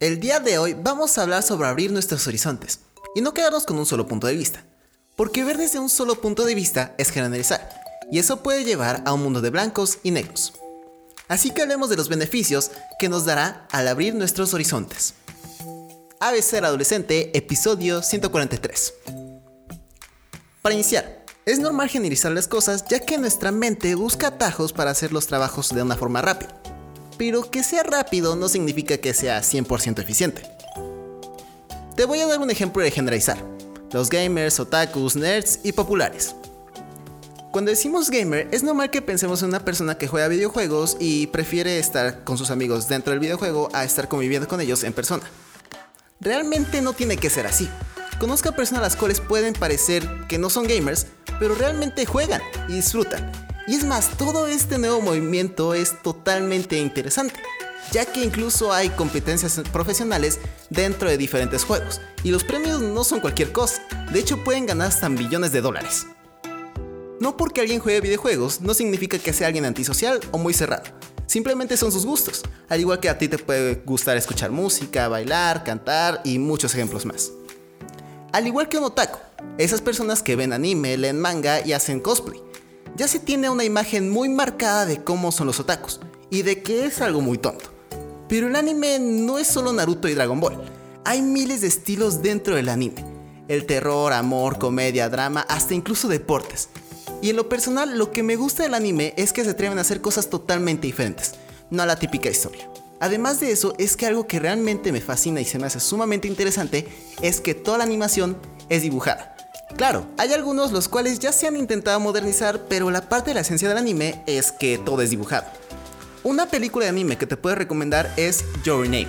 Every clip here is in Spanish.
El día de hoy vamos a hablar sobre abrir nuestros horizontes y no quedarnos con un solo punto de vista, porque ver desde un solo punto de vista es generalizar, y eso puede llevar a un mundo de blancos y negros. Así que hablemos de los beneficios que nos dará al abrir nuestros horizontes. ABC Adolescente, episodio 143. Para iniciar, es normal generalizar las cosas ya que nuestra mente busca atajos para hacer los trabajos de una forma rápida. Pero que sea rápido no significa que sea 100% eficiente. Te voy a dar un ejemplo de generalizar. Los gamers, otakus, nerds y populares. Cuando decimos gamer, es normal que pensemos en una persona que juega videojuegos y prefiere estar con sus amigos dentro del videojuego a estar conviviendo con ellos en persona. Realmente no tiene que ser así. Conozco a personas las cuales pueden parecer que no son gamers, pero realmente juegan y disfrutan. Y es más, todo este nuevo movimiento es totalmente interesante, ya que incluso hay competencias profesionales dentro de diferentes juegos, y los premios no son cualquier cosa, de hecho pueden ganar hasta millones de dólares. No porque alguien juegue videojuegos no significa que sea alguien antisocial o muy cerrado. Simplemente son sus gustos, al igual que a ti te puede gustar escuchar música, bailar, cantar y muchos ejemplos más. Al igual que un otaku, esas personas que ven anime, leen manga y hacen cosplay. Ya se tiene una imagen muy marcada de cómo son los otakus y de que es algo muy tonto. Pero el anime no es solo Naruto y Dragon Ball. Hay miles de estilos dentro del anime. El terror, amor, comedia, drama, hasta incluso deportes. Y en lo personal, lo que me gusta del anime es que se atreven a hacer cosas totalmente diferentes, no a la típica historia. Además de eso, es que algo que realmente me fascina y se me hace sumamente interesante es que toda la animación es dibujada. Claro, hay algunos los cuales ya se han intentado modernizar, pero la parte de la esencia del anime es que todo es dibujado. Una película de anime que te puedo recomendar es Your Name.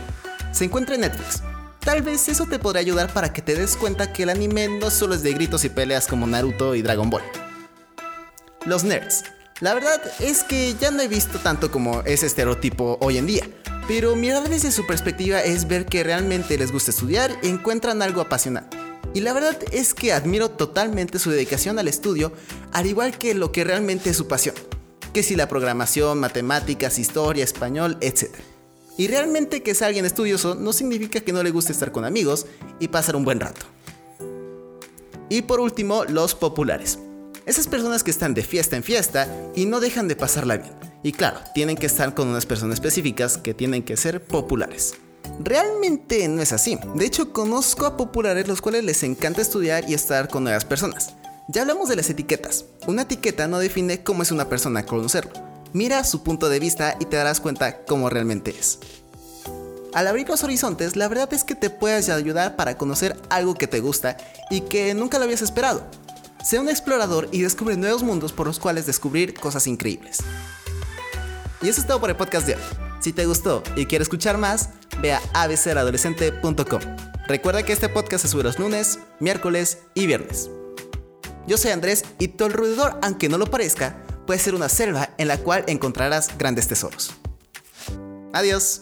Se encuentra en Netflix. Tal vez eso te podrá ayudar para que te des cuenta que el anime no solo es de gritos y peleas como Naruto y Dragon Ball. Los nerds. La verdad es que ya no he visto tanto como ese estereotipo hoy en día, pero mirar desde su perspectiva es ver que realmente les gusta estudiar y encuentran algo apasionante. Y la verdad es que admiro totalmente su dedicación al estudio, al igual que lo que realmente es su pasión, que si la programación, matemáticas, historia, español, etc. Y realmente que sea alguien estudioso no significa que no le guste estar con amigos y pasar un buen rato. Y por último, los populares. Esas personas que están de fiesta en fiesta y no dejan de pasarla bien. Y claro, tienen que estar con unas personas específicas que tienen que ser populares. Realmente no es así. De hecho, conozco a populares los cuales les encanta estudiar y estar con nuevas personas. Ya hablamos de las etiquetas. Una etiqueta no define cómo es una persona conocerlo. Mira su punto de vista y te darás cuenta cómo realmente es. Al abrir los horizontes, la verdad es que te puedes ayudar para conocer algo que te gusta y que nunca lo habías esperado. Sea un explorador y descubre nuevos mundos por los cuales descubrir cosas increíbles. Y eso es todo por el podcast de hoy. Si te gustó y quieres escuchar más, ve a abceradolescente.com. Recuerda que este podcast se sube los lunes, miércoles y viernes. Yo soy Andrés y tu alrededor, aunque no lo parezca, puede ser una selva en la cual encontrarás grandes tesoros. Adiós.